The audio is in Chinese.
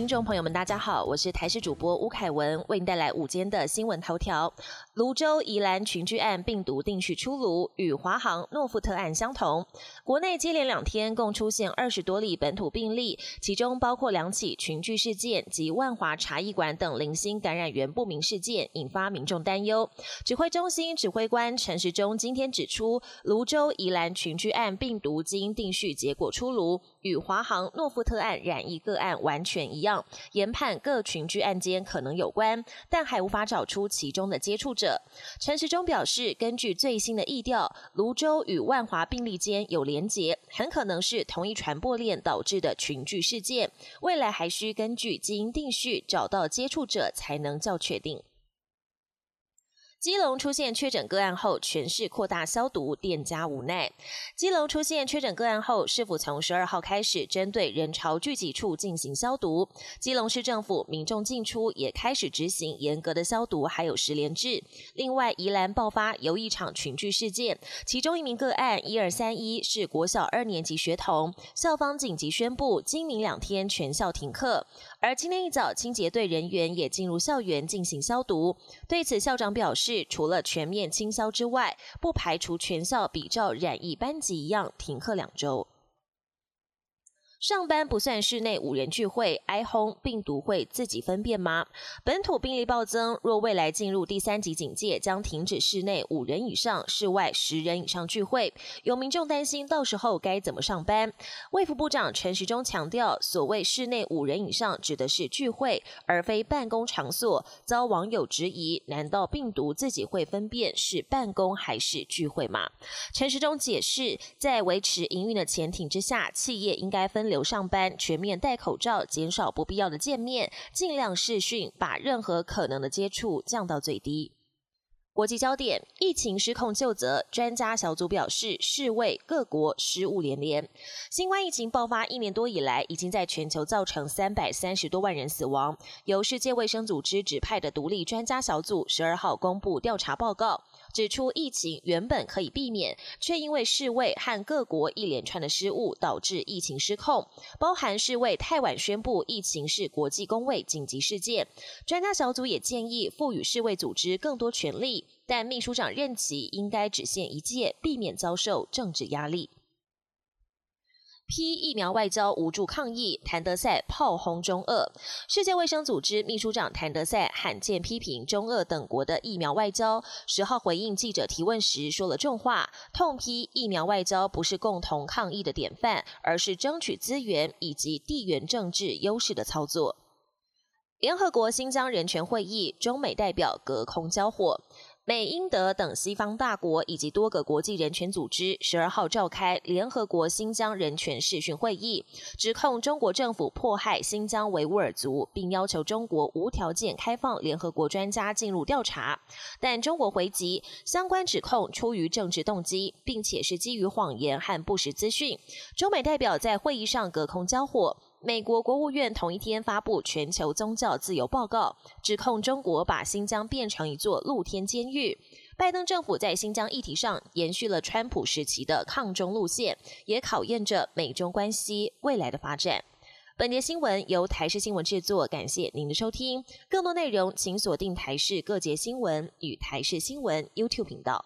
听众朋友们，大家好，我是台视主播吴凯文，为您带来午间的新闻头条。泸州宜兰群聚案病毒定序出炉，与华航诺富特案相同。国内接连两天共出现二十多例本土病例，其中包括两起群聚事件及万华茶艺馆等零星感染源不明事件，引发民众担忧。指挥中心指挥官陈时中今天指出，泸州宜兰群聚案病毒基因定序结果出炉，与华航诺富特案染疫个案完全一样，研判各群聚案件可能有关，但还无法找出其中的接触者。陈时中表示，根据最新的意调，泸州与万华病例间有连结，很可能是同一传播链导致的群聚事件。未来还需根据基因定序找到接触者，才能较确定。基隆出现确诊个案后，全市扩大消毒，店家无奈。基隆出现确诊个案后，市府从十二号开始针对人潮聚集处进行消毒。基隆市政府民众进出也开始执行严格的消毒，还有十连制。另外，宜兰爆发游艺场群聚事件，其中一名个案一二三一是国小二年级学童，校方紧急宣布今明两天全校停课。而今天一早，清洁队人员也进入校园进行消毒。对此，校长表示，除了全面清消之外，不排除全校比照染疫班级一样停课两周。上班不算室内五人聚会，哀轰病毒会自己分辨吗？本土病例暴增，若未来进入第三级警戒，将停止室内五人以上、室外十人以上聚会。有民众担心，到时候该怎么上班？卫福部长陈时中强调，所谓室内五人以上，指的是聚会，而非办公场所。遭网友质疑，难道病毒自己会分辨是办公还是聚会吗？陈时中解释，在维持营运的前提之下，企业应该分。留上班，全面戴口罩，减少不必要的见面，尽量视讯，把任何可能的接触降到最低。国际焦点：疫情失控就责，专家小组表示，世卫各国失误连连。新冠疫情爆发一年多以来，已经在全球造成三百三十多万人死亡。由世界卫生组织指派的独立专家小组十二号公布调查报告，指出疫情原本可以避免，却因为世卫和各国一连串的失误，导致疫情失控。包含世卫太晚宣布疫情是国际公卫紧急事件。专家小组也建议赋予世卫组织更多权力。但秘书长任期应该只限一届，避免遭受政治压力。批疫苗外交无助抗议，谭德赛炮轰中俄。世界卫生组织秘书长谭德赛罕见批评中俄等国的疫苗外交。十号回应记者提问时说了重话，痛批疫苗外交不是共同抗疫的典范，而是争取资源以及地缘政治优势的操作。联合国新疆人权会议，中美代表隔空交火。美、英、德等西方大国以及多个国际人权组织十二号召开联合国新疆人权视讯会议，指控中国政府迫害新疆维吾尔族，并要求中国无条件开放联合国专家进入调查。但中国回击，相关指控出于政治动机，并且是基于谎言和不实资讯。中美代表在会议上隔空交火。美国国务院同一天发布全球宗教自由报告，指控中国把新疆变成一座露天监狱。拜登政府在新疆议题上延续了川普时期的抗中路线，也考验着美中关系未来的发展。本节新闻由台视新闻制作，感谢您的收听。更多内容请锁定台视各节新闻与台视新闻 YouTube 频道。